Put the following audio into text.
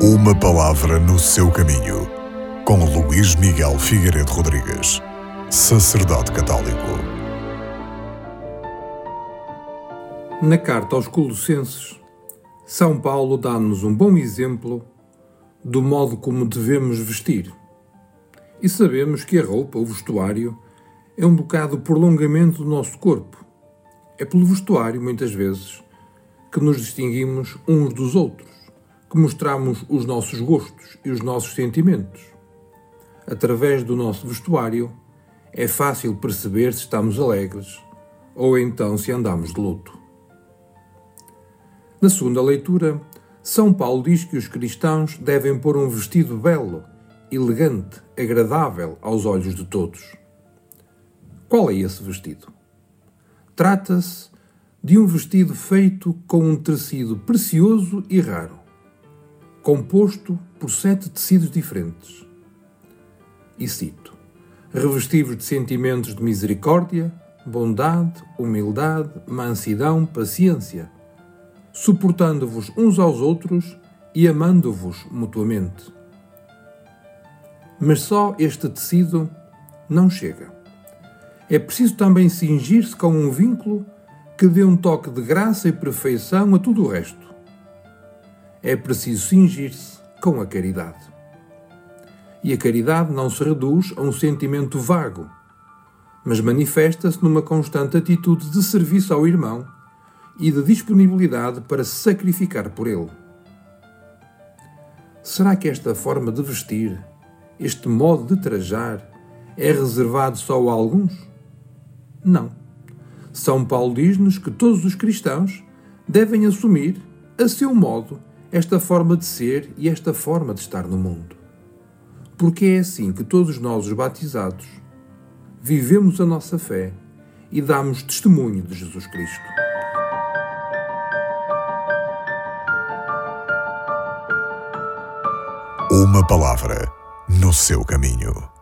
Uma palavra no seu caminho, com Luís Miguel Figueiredo Rodrigues, sacerdote católico. Na carta aos Colossenses, São Paulo dá-nos um bom exemplo do modo como devemos vestir. E sabemos que a roupa, o vestuário, é um bocado prolongamento do nosso corpo. É pelo vestuário, muitas vezes, que nos distinguimos uns dos outros, que mostramos os nossos gostos e os nossos sentimentos. Através do nosso vestuário, é fácil perceber se estamos alegres ou então se andamos de luto. Na segunda leitura, São Paulo diz que os cristãos devem pôr um vestido belo, elegante, agradável aos olhos de todos. Qual é esse vestido? Trata-se de um vestido feito com um tecido precioso e raro, composto por sete tecidos diferentes. E cito: revestivos de sentimentos de misericórdia, bondade, humildade, mansidão, paciência, suportando-vos uns aos outros e amando-vos mutuamente. Mas só este tecido não chega. É preciso também cingir-se com um vínculo que dê um toque de graça e perfeição a tudo o resto. É preciso cingir-se com a caridade. E a caridade não se reduz a um sentimento vago, mas manifesta-se numa constante atitude de serviço ao irmão e de disponibilidade para se sacrificar por ele. Será que esta forma de vestir, este modo de trajar, é reservado só a alguns? Não. São Paulo diz-nos que todos os cristãos devem assumir, a seu modo, esta forma de ser e esta forma de estar no mundo. Porque é assim que todos nós, os batizados, vivemos a nossa fé e damos testemunho de Jesus Cristo. Uma palavra no seu caminho.